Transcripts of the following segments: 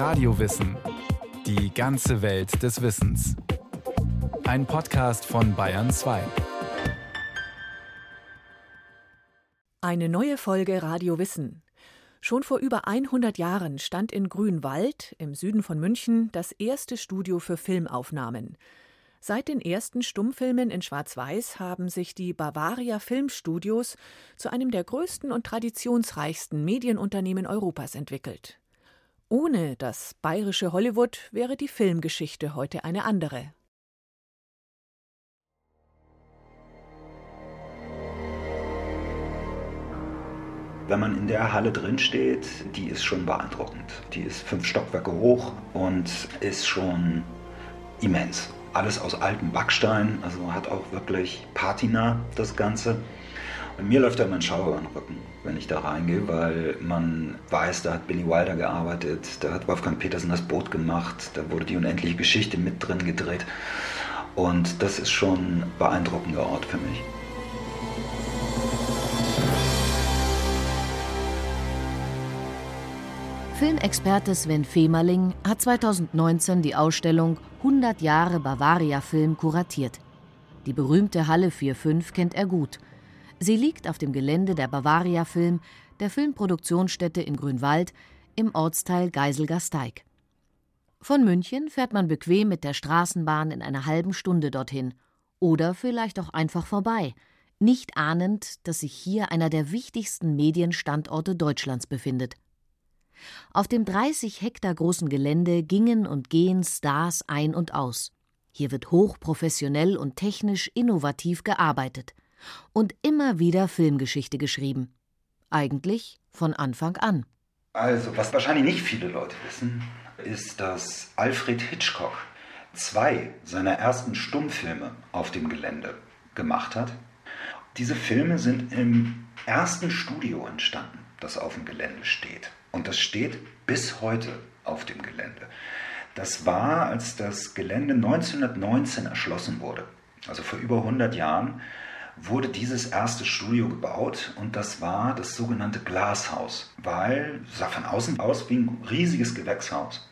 Radiowissen. Die ganze Welt des Wissens. Ein Podcast von Bayern 2. Eine neue Folge Radio Wissen. Schon vor über 100 Jahren stand in Grünwald im Süden von München das erste Studio für Filmaufnahmen. Seit den ersten Stummfilmen in Schwarz-Weiß haben sich die Bavaria Filmstudios zu einem der größten und traditionsreichsten Medienunternehmen Europas entwickelt. Ohne das bayerische Hollywood wäre die Filmgeschichte heute eine andere. Wenn man in der Halle drin steht, die ist schon beeindruckend. Die ist fünf Stockwerke hoch und ist schon immens alles aus altem Backstein, also hat auch wirklich Patina das Ganze. Mir läuft da immer ein Schauer über den Rücken, wenn ich da reingehe, weil man weiß, da hat Billy Wilder gearbeitet, da hat Wolfgang Petersen das Boot gemacht, da wurde die unendliche Geschichte mit drin gedreht. Und das ist schon ein beeindruckender Ort für mich. Filmexperte Sven Femerling hat 2019 die Ausstellung 100 Jahre Bavaria Film kuratiert. Die berühmte Halle 45 kennt er gut. Sie liegt auf dem Gelände der Bavaria Film, der Filmproduktionsstätte in Grünwald, im Ortsteil Geiselgasteig. Von München fährt man bequem mit der Straßenbahn in einer halben Stunde dorthin. Oder vielleicht auch einfach vorbei, nicht ahnend, dass sich hier einer der wichtigsten Medienstandorte Deutschlands befindet. Auf dem 30 Hektar großen Gelände gingen und gehen Stars ein und aus. Hier wird hochprofessionell und technisch innovativ gearbeitet und immer wieder Filmgeschichte geschrieben. Eigentlich von Anfang an. Also, was wahrscheinlich nicht viele Leute wissen, ist, dass Alfred Hitchcock zwei seiner ersten Stummfilme auf dem Gelände gemacht hat. Diese Filme sind im ersten Studio entstanden, das auf dem Gelände steht. Und das steht bis heute auf dem Gelände. Das war, als das Gelände 1919 erschlossen wurde, also vor über 100 Jahren, wurde dieses erste Studio gebaut und das war das sogenannte Glashaus, weil sah von außen aus wie ein riesiges Gewächshaus,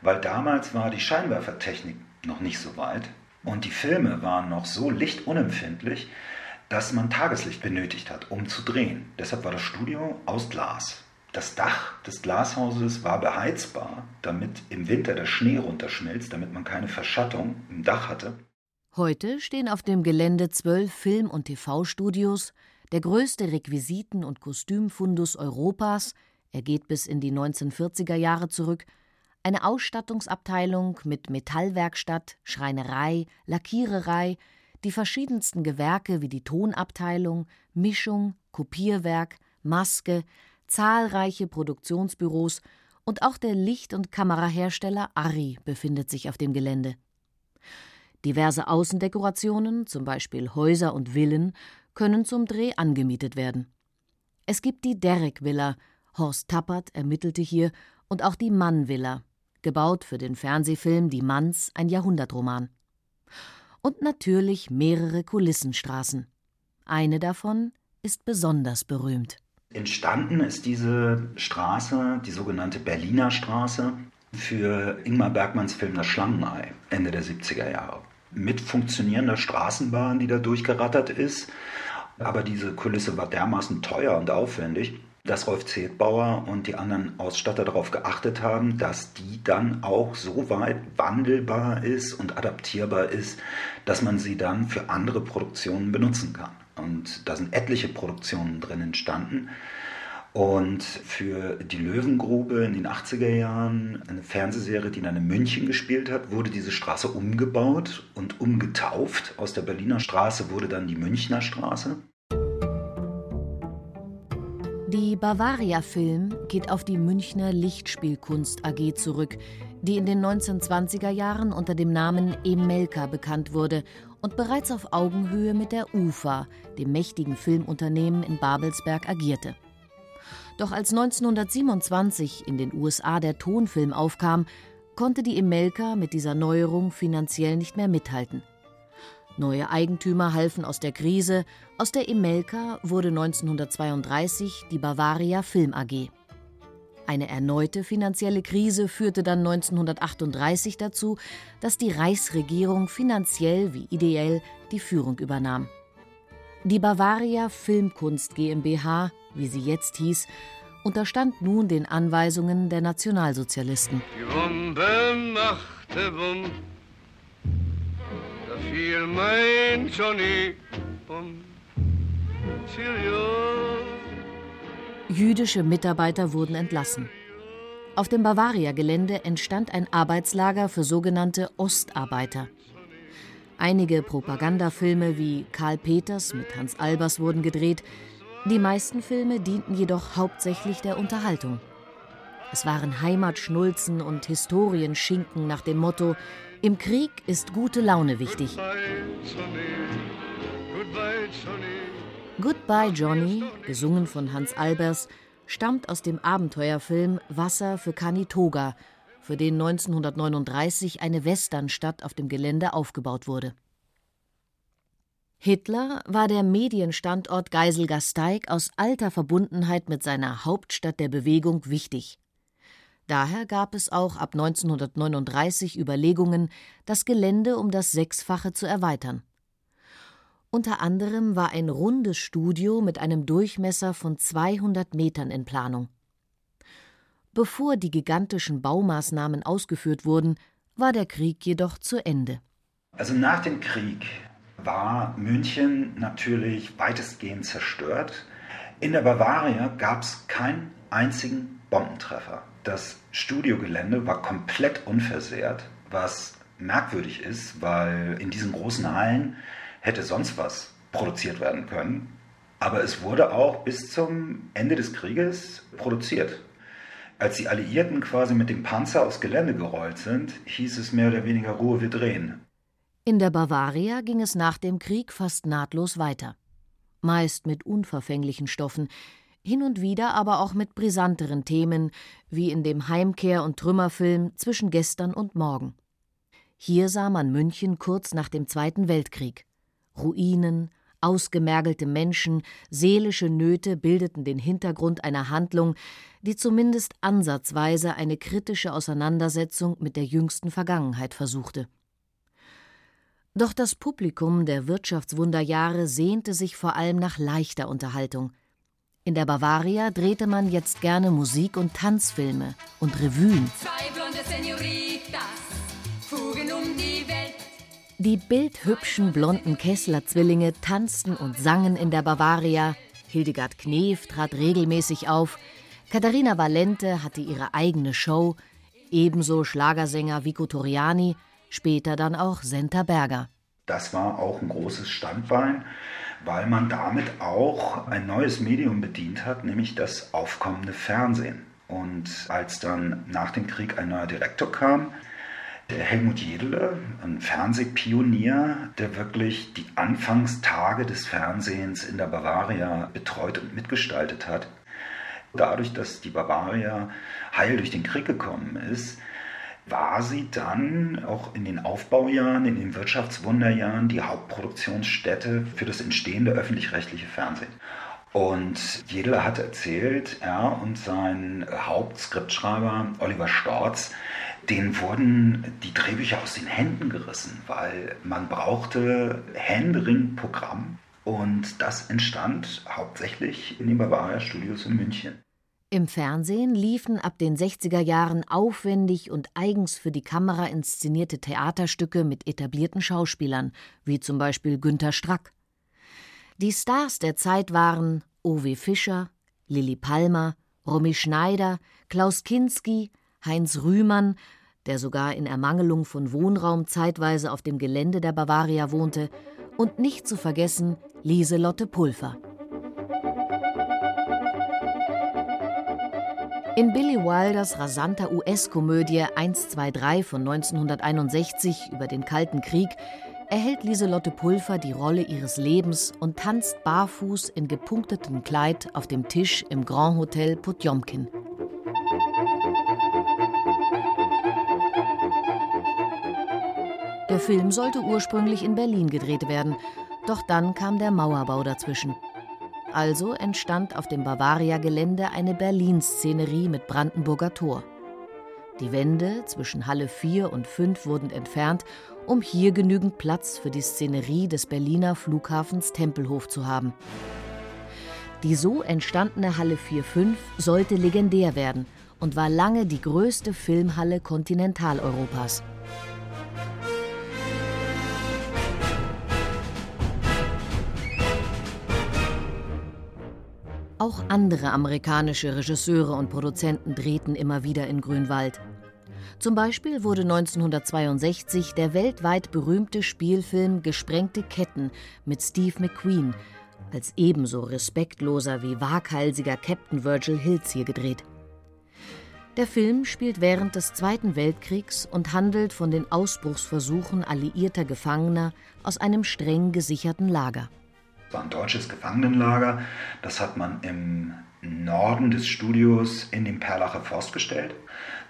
weil damals war die Scheinwerfertechnik noch nicht so weit und die Filme waren noch so lichtunempfindlich, dass man Tageslicht benötigt hat, um zu drehen. Deshalb war das Studio aus Glas. Das Dach des Glashauses war beheizbar, damit im Winter der Schnee runterschmilzt, damit man keine Verschattung im Dach hatte. Heute stehen auf dem Gelände zwölf Film- und TV-Studios, der größte Requisiten- und Kostümfundus Europas, er geht bis in die 1940er Jahre zurück, eine Ausstattungsabteilung mit Metallwerkstatt, Schreinerei, Lackiererei, die verschiedensten Gewerke wie die Tonabteilung, Mischung, Kopierwerk, Maske, zahlreiche Produktionsbüros und auch der Licht- und Kamerahersteller Arri befindet sich auf dem Gelände. Diverse Außendekorationen, zum Beispiel Häuser und Villen, können zum Dreh angemietet werden. Es gibt die Derek Villa, Horst Tappert ermittelte hier, und auch die Mann Villa, gebaut für den Fernsehfilm Die Manns, ein Jahrhundertroman. Und natürlich mehrere Kulissenstraßen. Eine davon ist besonders berühmt. Entstanden ist diese Straße, die sogenannte Berliner Straße, für Ingmar Bergmanns Film Das Schlangenei, Ende der 70er Jahre. Mit funktionierender Straßenbahn, die da durchgerattert ist. Aber diese Kulisse war dermaßen teuer und aufwendig, dass Rolf Zedbauer und die anderen Ausstatter darauf geachtet haben, dass die dann auch so weit wandelbar ist und adaptierbar ist, dass man sie dann für andere Produktionen benutzen kann. Und da sind etliche Produktionen drin entstanden. Und für die Löwengrube in den 80er Jahren, eine Fernsehserie, die in München gespielt hat, wurde diese Straße umgebaut und umgetauft. Aus der Berliner Straße wurde dann die Münchner Straße. Die Bavaria Film geht auf die Münchner Lichtspielkunst AG zurück, die in den 1920er Jahren unter dem Namen Emelka bekannt wurde und bereits auf Augenhöhe mit der UFA, dem mächtigen Filmunternehmen in Babelsberg, agierte. Doch als 1927 in den USA der Tonfilm aufkam, konnte die Emelka mit dieser Neuerung finanziell nicht mehr mithalten. Neue Eigentümer halfen aus der Krise, aus der Emelka wurde 1932 die Bavaria Film AG. Eine erneute finanzielle Krise führte dann 1938 dazu, dass die Reichsregierung finanziell wie ideell die Führung übernahm. Die Bavaria Filmkunst GmbH, wie sie jetzt hieß, unterstand nun den Anweisungen der Nationalsozialisten. Die Bombe machte Bumm, da fiel mein Johnny um. Jüdische Mitarbeiter wurden entlassen. Auf dem Bavaria-Gelände entstand ein Arbeitslager für sogenannte Ostarbeiter. Einige Propagandafilme wie Karl Peters mit Hans Albers wurden gedreht. Die meisten Filme dienten jedoch hauptsächlich der Unterhaltung. Es waren Heimatschnulzen und Historienschinken nach dem Motto: Im Krieg ist gute Laune wichtig. Goodbye Johnny, gesungen von Hans Albers, stammt aus dem Abenteuerfilm Wasser für Kanitoga, für den 1939 eine Westernstadt auf dem Gelände aufgebaut wurde. Hitler war der Medienstandort Geiselgasteig aus alter Verbundenheit mit seiner Hauptstadt der Bewegung wichtig. Daher gab es auch ab 1939 Überlegungen, das Gelände um das Sechsfache zu erweitern. Unter anderem war ein rundes Studio mit einem Durchmesser von 200 Metern in Planung. Bevor die gigantischen Baumaßnahmen ausgeführt wurden, war der Krieg jedoch zu Ende. Also nach dem Krieg war München natürlich weitestgehend zerstört. In der Bavaria gab es keinen einzigen Bombentreffer. Das Studiogelände war komplett unversehrt, was merkwürdig ist, weil in diesen großen Hallen hätte sonst was produziert werden können. Aber es wurde auch bis zum Ende des Krieges produziert. Als die Alliierten quasi mit dem Panzer aufs Gelände gerollt sind, hieß es mehr oder weniger Ruhe, wir drehen. In der Bavaria ging es nach dem Krieg fast nahtlos weiter. Meist mit unverfänglichen Stoffen, hin und wieder aber auch mit brisanteren Themen, wie in dem Heimkehr- und Trümmerfilm Zwischen gestern und morgen. Hier sah man München kurz nach dem Zweiten Weltkrieg. Ruinen, ausgemergelte Menschen, seelische Nöte bildeten den Hintergrund einer Handlung, die zumindest ansatzweise eine kritische Auseinandersetzung mit der jüngsten Vergangenheit versuchte. Doch das Publikum der Wirtschaftswunderjahre sehnte sich vor allem nach leichter Unterhaltung. In der Bavaria drehte man jetzt gerne Musik- und Tanzfilme und Revuen. Zwei blonde Senoritas Die bildhübschen blonden Kessler-Zwillinge tanzten und sangen in der Bavaria. Hildegard Knef trat regelmäßig auf. Katharina Valente hatte ihre eigene Show. Ebenso Schlagersänger Vico Toriani, später dann auch Senta Berger. Das war auch ein großes Standbein, weil man damit auch ein neues Medium bedient hat, nämlich das aufkommende Fernsehen. Und als dann nach dem Krieg ein neuer Direktor kam, Helmut Jedele, ein Fernsehpionier, der wirklich die Anfangstage des Fernsehens in der Bavaria betreut und mitgestaltet hat. Dadurch, dass die Bavaria heil durch den Krieg gekommen ist, war sie dann auch in den Aufbaujahren, in den Wirtschaftswunderjahren die Hauptproduktionsstätte für das entstehende öffentlich-rechtliche Fernsehen. Und Jedele hat erzählt, er und sein Hauptskriptschreiber Oliver Storz, denen wurden die Drehbücher aus den Händen gerissen, weil man brauchte Händering-Programm und das entstand hauptsächlich in den Bavaria Studios in München. Im Fernsehen liefen ab den 60er Jahren aufwendig und eigens für die Kamera inszenierte Theaterstücke mit etablierten Schauspielern, wie zum Beispiel Günter Strack. Die Stars der Zeit waren Owe Fischer, Lilli Palmer, Romy Schneider, Klaus Kinski, Heinz Rühmann, der sogar in Ermangelung von Wohnraum zeitweise auf dem Gelände der Bavaria wohnte, und nicht zu vergessen Lieselotte Pulver. In Billy Wilders rasanter US-Komödie 123 von 1961 über den Kalten Krieg erhält Lieselotte Pulver die Rolle ihres Lebens und tanzt barfuß in gepunkteten Kleid auf dem Tisch im Grand Hotel Potjomkin. Der Film sollte ursprünglich in Berlin gedreht werden, doch dann kam der Mauerbau dazwischen. Also entstand auf dem Bavaria-Gelände eine Berlin-Szenerie mit Brandenburger Tor. Die Wände zwischen Halle 4 und 5 wurden entfernt, um hier genügend Platz für die Szenerie des Berliner Flughafens Tempelhof zu haben. Die so entstandene Halle 4-5 sollte legendär werden und war lange die größte Filmhalle Kontinentaleuropas. Auch andere amerikanische Regisseure und Produzenten drehten immer wieder in Grünwald. Zum Beispiel wurde 1962 der weltweit berühmte Spielfilm Gesprengte Ketten mit Steve McQueen als ebenso respektloser wie waghalsiger Captain Virgil Hills hier gedreht. Der Film spielt während des Zweiten Weltkriegs und handelt von den Ausbruchsversuchen alliierter Gefangener aus einem streng gesicherten Lager. War ein deutsches Gefangenenlager. Das hat man im Norden des Studios in den Perlacher Forst gestellt.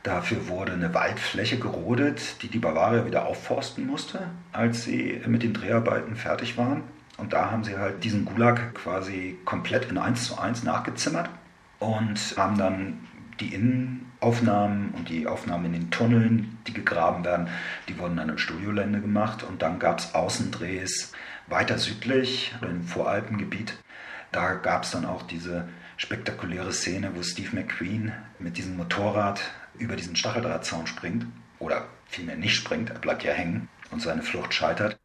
Dafür wurde eine Waldfläche gerodet, die die Bavaria wieder aufforsten musste, als sie mit den Dreharbeiten fertig waren. Und da haben sie halt diesen Gulag quasi komplett in 1 zu 1 nachgezimmert und haben dann die Innenaufnahmen und die Aufnahmen in den Tunneln, die gegraben werden, die wurden dann im Studiolände gemacht. Und dann gab es Außendrehs weiter südlich, im Voralpengebiet. Da gab es dann auch diese spektakuläre Szene, wo Steve McQueen mit diesem Motorrad über diesen Stacheldrahtzaun springt. Oder vielmehr nicht springt, er bleibt ja hängen und seine Flucht scheitert.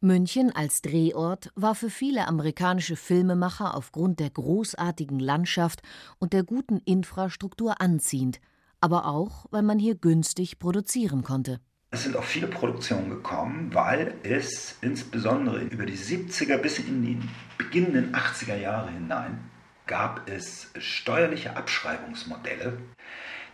München als Drehort war für viele amerikanische Filmemacher aufgrund der großartigen Landschaft und der guten Infrastruktur anziehend, aber auch, weil man hier günstig produzieren konnte. Es sind auch viele Produktionen gekommen, weil es insbesondere über die 70er bis in die beginnenden 80er Jahre hinein gab es steuerliche Abschreibungsmodelle,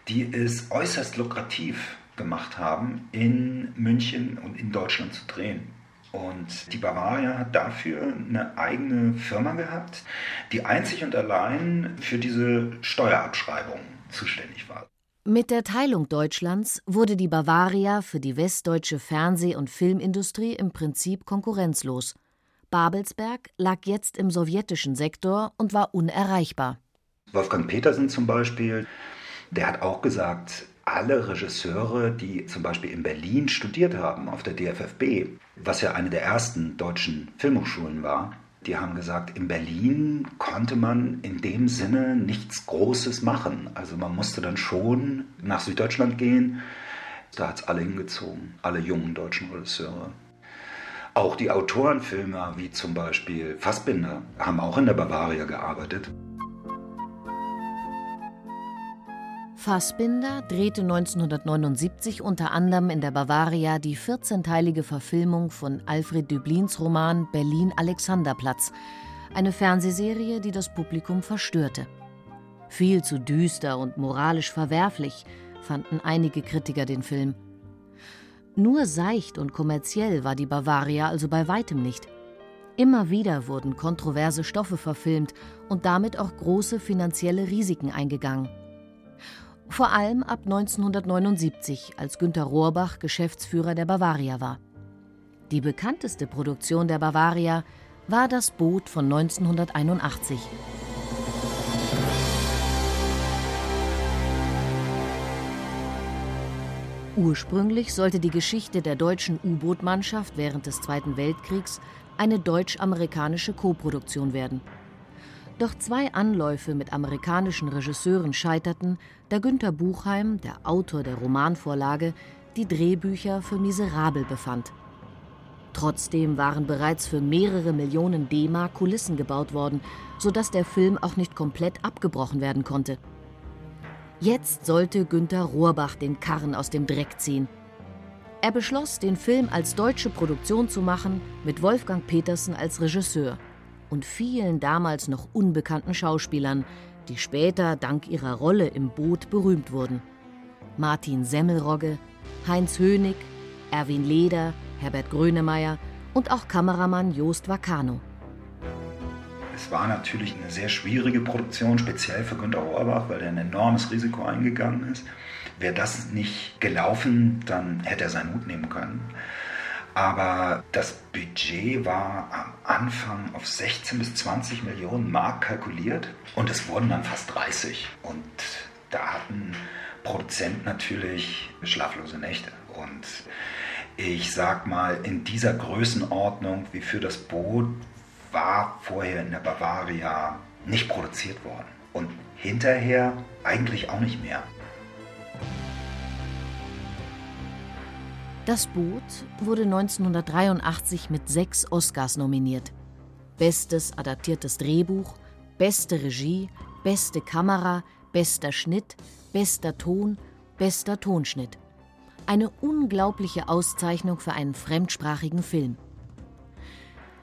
die es äußerst lukrativ gemacht haben, in München und in Deutschland zu drehen. Und die Bavaria hat dafür eine eigene Firma gehabt, die einzig und allein für diese Steuerabschreibung zuständig war. Mit der Teilung Deutschlands wurde die Bavaria für die westdeutsche Fernseh- und Filmindustrie im Prinzip konkurrenzlos. Babelsberg lag jetzt im sowjetischen Sektor und war unerreichbar. Wolfgang Petersen zum Beispiel, der hat auch gesagt, alle Regisseure, die zum Beispiel in Berlin studiert haben, auf der DFFB, was ja eine der ersten deutschen Filmhochschulen war, die haben gesagt, in Berlin konnte man in dem Sinne nichts Großes machen. Also man musste dann schon nach Süddeutschland gehen. Da hat es alle hingezogen, alle jungen deutschen Regisseure. Auch die Autorenfilmer, wie zum Beispiel Fassbinder, haben auch in der Bavaria gearbeitet. Fassbinder drehte 1979 unter anderem in der Bavaria die 14-teilige Verfilmung von Alfred Döblins Roman Berlin Alexanderplatz, eine Fernsehserie, die das Publikum verstörte. Viel zu düster und moralisch verwerflich fanden einige Kritiker den Film. Nur seicht und kommerziell war die Bavaria also bei weitem nicht. Immer wieder wurden kontroverse Stoffe verfilmt und damit auch große finanzielle Risiken eingegangen vor allem ab 1979, als Günter Rohrbach Geschäftsführer der Bavaria war. Die bekannteste Produktion der Bavaria war das Boot von 1981. Ursprünglich sollte die Geschichte der deutschen U-Boot-Mannschaft während des Zweiten Weltkriegs eine deutsch-amerikanische Koproduktion werden. Doch zwei Anläufe mit amerikanischen Regisseuren scheiterten, da Günter Buchheim, der Autor der Romanvorlage, die Drehbücher für miserabel befand. Trotzdem waren bereits für mehrere Millionen D-Mark Kulissen gebaut worden, sodass der Film auch nicht komplett abgebrochen werden konnte. Jetzt sollte Günter Rohrbach den Karren aus dem Dreck ziehen. Er beschloss, den Film als deutsche Produktion zu machen, mit Wolfgang Petersen als Regisseur und vielen damals noch unbekannten Schauspielern, die später dank ihrer Rolle im Boot berühmt wurden. Martin Semmelrogge, Heinz Hönig, Erwin Leder, Herbert Grönemeyer und auch Kameramann Joost Vacano. Es war natürlich eine sehr schwierige Produktion, speziell für Günter Rohrbach, weil er ein enormes Risiko eingegangen ist. Wäre das nicht gelaufen, dann hätte er seinen Hut nehmen können. Aber das Budget war am Anfang auf 16 bis 20 Millionen Mark kalkuliert und es wurden dann fast 30. Und da hatten Produzenten natürlich schlaflose Nächte. Und ich sag mal, in dieser Größenordnung wie für das Boot war vorher in der Bavaria nicht produziert worden. Und hinterher eigentlich auch nicht mehr. Das Boot wurde 1983 mit sechs Oscars nominiert. Bestes adaptiertes Drehbuch, beste Regie, beste Kamera, bester Schnitt, bester Ton, bester Tonschnitt. Eine unglaubliche Auszeichnung für einen fremdsprachigen Film.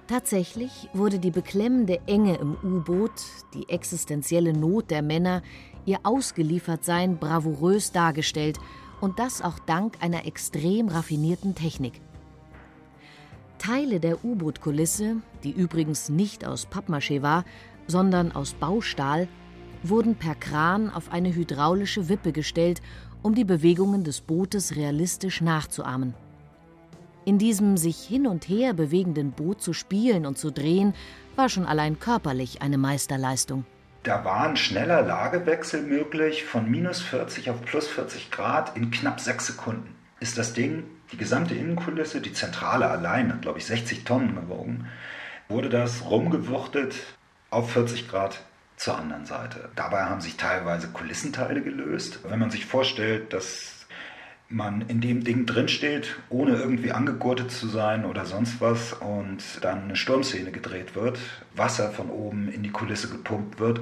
Tatsächlich wurde die beklemmende Enge im U-Boot, die existenzielle Not der Männer, ihr Ausgeliefertsein bravourös dargestellt und das auch dank einer extrem raffinierten Technik. Teile der U-Boot-Kulisse, die übrigens nicht aus Pappmaché war, sondern aus Baustahl, wurden per Kran auf eine hydraulische Wippe gestellt, um die Bewegungen des Bootes realistisch nachzuahmen. In diesem sich hin und her bewegenden Boot zu spielen und zu drehen, war schon allein körperlich eine Meisterleistung. Da war ein schneller Lagewechsel möglich von minus 40 auf plus 40 Grad in knapp sechs Sekunden. Ist das Ding, die gesamte Innenkulisse, die Zentrale allein, hat glaube ich 60 Tonnen gewogen, wurde das rumgewuchtet auf 40 Grad zur anderen Seite. Dabei haben sich teilweise Kulissenteile gelöst. Wenn man sich vorstellt, dass man in dem Ding drinsteht, ohne irgendwie angegurtet zu sein oder sonst was und dann eine Sturmszene gedreht wird, Wasser von oben in die Kulisse gepumpt wird,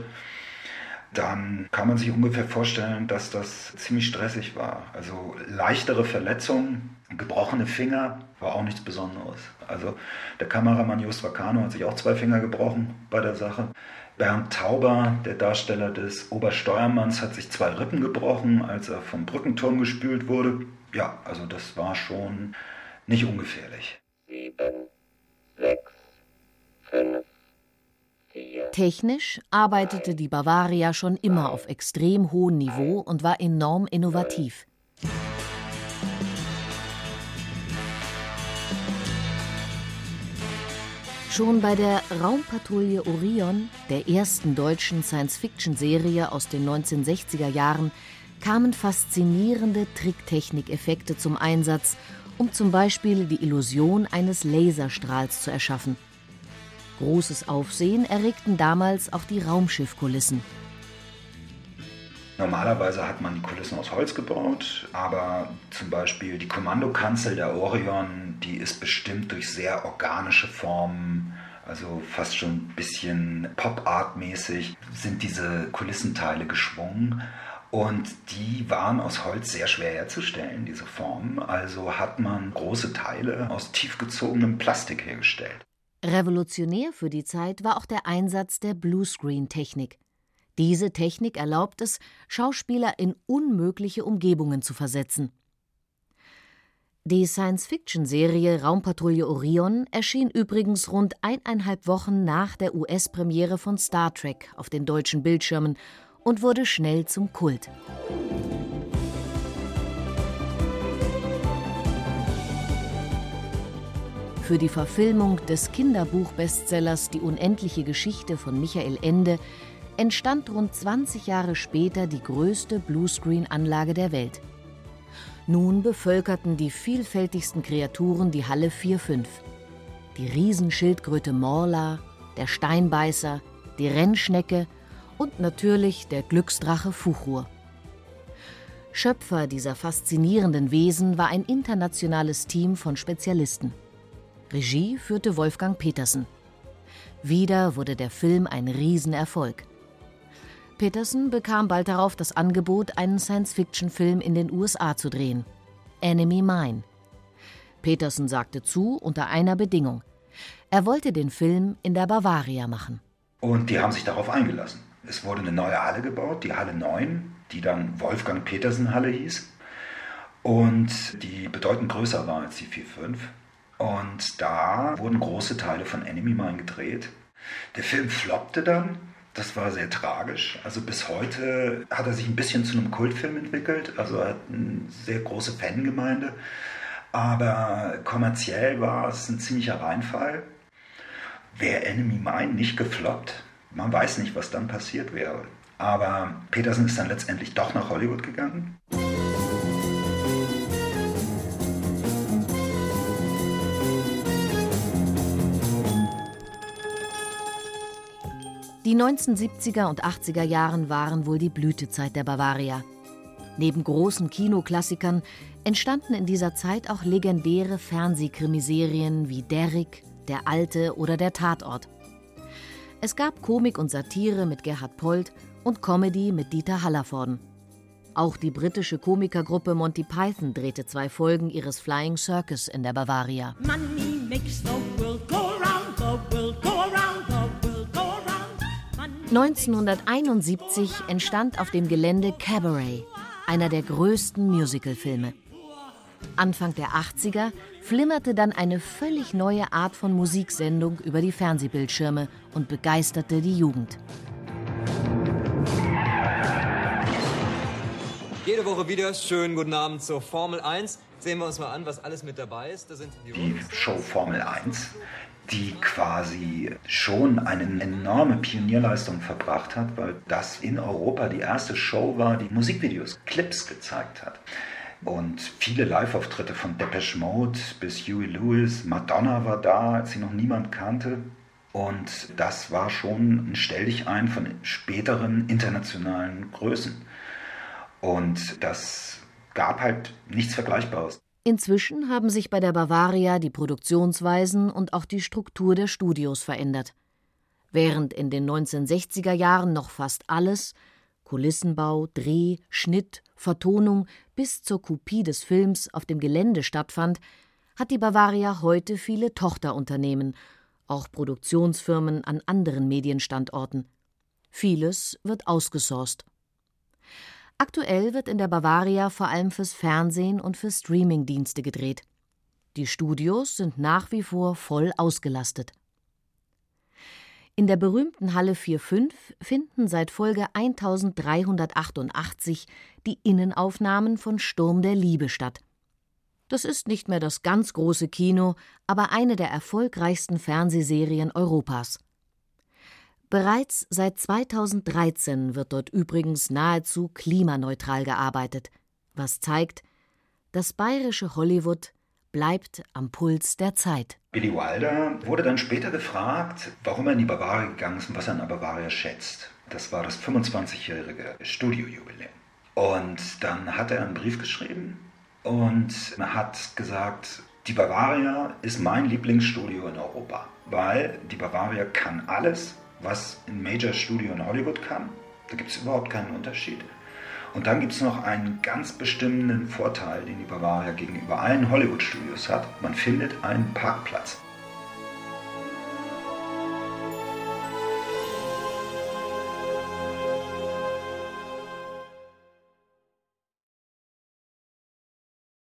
dann kann man sich ungefähr vorstellen, dass das ziemlich stressig war. Also leichtere Verletzungen, gebrochene Finger war auch nichts Besonderes. Also der Kameramann Just Vacano hat sich auch zwei Finger gebrochen bei der Sache. Bernd Tauber, der Darsteller des Obersteuermanns, hat sich zwei Rippen gebrochen, als er vom Brückenturm gespült wurde. Ja, also das war schon nicht ungefährlich. Sieben, sechs, fünf, vier. Technisch arbeitete die Bavaria schon immer auf extrem hohem Niveau und war enorm innovativ. Schon bei der Raumpatrouille Orion, der ersten deutschen Science-Fiction-Serie aus den 1960er Jahren, kamen faszinierende Tricktechnik-Effekte zum Einsatz, um zum Beispiel die Illusion eines Laserstrahls zu erschaffen. Großes Aufsehen erregten damals auch die Raumschiffkulissen. Normalerweise hat man die Kulissen aus Holz gebaut, aber zum Beispiel die Kommandokanzel der Orion, die ist bestimmt durch sehr organische Formen, also fast schon ein bisschen Pop-Art-mäßig, sind diese Kulissenteile geschwungen. Und die waren aus Holz sehr schwer herzustellen, diese Formen. Also hat man große Teile aus tiefgezogenem Plastik hergestellt. Revolutionär für die Zeit war auch der Einsatz der Bluescreen-Technik. Diese Technik erlaubt es, Schauspieler in unmögliche Umgebungen zu versetzen. Die Science-Fiction-Serie Raumpatrouille Orion erschien übrigens rund eineinhalb Wochen nach der US-Premiere von Star Trek auf den deutschen Bildschirmen und wurde schnell zum Kult. Für die Verfilmung des Kinderbuchbestsellers Die unendliche Geschichte von Michael Ende entstand rund 20 Jahre später die größte Bluescreen-Anlage der Welt. Nun bevölkerten die vielfältigsten Kreaturen die Halle 4-5. Die Riesenschildkröte Morla, der Steinbeißer, die Rennschnecke und natürlich der Glücksdrache Fuchur. Schöpfer dieser faszinierenden Wesen war ein internationales Team von Spezialisten. Regie führte Wolfgang Petersen. Wieder wurde der Film ein Riesenerfolg. Peterson bekam bald darauf das Angebot, einen Science-Fiction-Film in den USA zu drehen: Enemy Mine. Peterson sagte zu unter einer Bedingung. Er wollte den Film in der Bavaria machen. Und die haben sich darauf eingelassen. Es wurde eine neue Halle gebaut, die Halle 9, die dann Wolfgang Petersen Halle hieß und die bedeutend größer war als die 4.5. Und da wurden große Teile von Enemy Mine gedreht. Der Film floppte dann, das war sehr tragisch. Also bis heute hat er sich ein bisschen zu einem Kultfilm entwickelt. Also er hat eine sehr große Fangemeinde. Aber kommerziell war es ein ziemlicher Reinfall. Wäre Enemy Mine nicht gefloppt, man weiß nicht, was dann passiert wäre. Aber Peterson ist dann letztendlich doch nach Hollywood gegangen. Die 1970er und 80er Jahren waren wohl die Blütezeit der Bavaria. Neben großen Kinoklassikern entstanden in dieser Zeit auch legendäre Fernsehkrimiserien wie Derrick, Der Alte oder Der Tatort. Es gab Komik und Satire mit Gerhard Polt und Comedy mit Dieter Hallervorden. Auch die britische Komikergruppe Monty Python drehte zwei Folgen ihres Flying Circus in der Bavaria. Money makes the world go round, the world go 1971 entstand auf dem Gelände Cabaret, einer der größten Musicalfilme. Anfang der 80er flimmerte dann eine völlig neue Art von Musiksendung über die Fernsehbildschirme und begeisterte die Jugend. Jede Woche wieder schönen guten Abend zur Formel 1. Sehen wir uns mal an, was alles mit dabei ist. sind die, die Show Formel 1, die quasi schon eine enorme Pionierleistung verbracht hat, weil das in Europa die erste Show war, die Musikvideos, Clips gezeigt hat. Und viele Live-Auftritte von Depeche Mode bis Huey Lewis, Madonna war da, als sie noch niemand kannte. Und das war schon ein Stelldichein von späteren internationalen Größen. Und das gab halt nichts Vergleichbares. Inzwischen haben sich bei der Bavaria die Produktionsweisen und auch die Struktur der Studios verändert. Während in den 1960er Jahren noch fast alles Kulissenbau, Dreh, Schnitt, Vertonung bis zur Kopie des Films auf dem Gelände stattfand, hat die Bavaria heute viele Tochterunternehmen, auch Produktionsfirmen an anderen Medienstandorten. Vieles wird ausgesourced. Aktuell wird in der Bavaria vor allem fürs Fernsehen und für Streamingdienste gedreht. Die Studios sind nach wie vor voll ausgelastet. In der berühmten Halle 4.5 finden seit Folge 1388 die Innenaufnahmen von Sturm der Liebe statt. Das ist nicht mehr das ganz große Kino, aber eine der erfolgreichsten Fernsehserien Europas. Bereits seit 2013 wird dort übrigens nahezu klimaneutral gearbeitet, was zeigt, das bayerische Hollywood bleibt am Puls der Zeit. Billy Wilder wurde dann später gefragt, warum er in die Bavaria gegangen ist und was er an der Bavaria schätzt. Das war das 25-jährige Studiojubiläum. Und dann hat er einen Brief geschrieben und hat gesagt, die Bavaria ist mein Lieblingsstudio in Europa, weil die Bavaria kann alles, was ein Major Studio in Hollywood kann. Da gibt es überhaupt keinen Unterschied. Und dann gibt es noch einen ganz bestimmenden Vorteil, den die Bavaria gegenüber allen Hollywood-Studios hat. Man findet einen Parkplatz.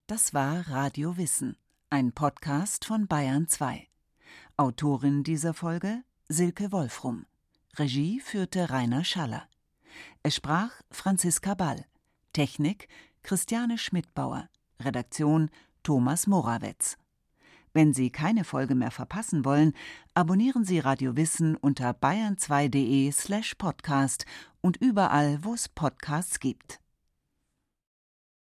Das war Radio Wissen, ein Podcast von Bayern 2. Autorin dieser Folge Silke Wolfrum. Regie führte Rainer Schaller. Es sprach Franziska Ball. Technik Christiane Schmidbauer. Redaktion Thomas Morawetz. Wenn Sie keine Folge mehr verpassen wollen, abonnieren Sie Radio Wissen unter bayern2.de slash podcast und überall, wo es Podcasts gibt.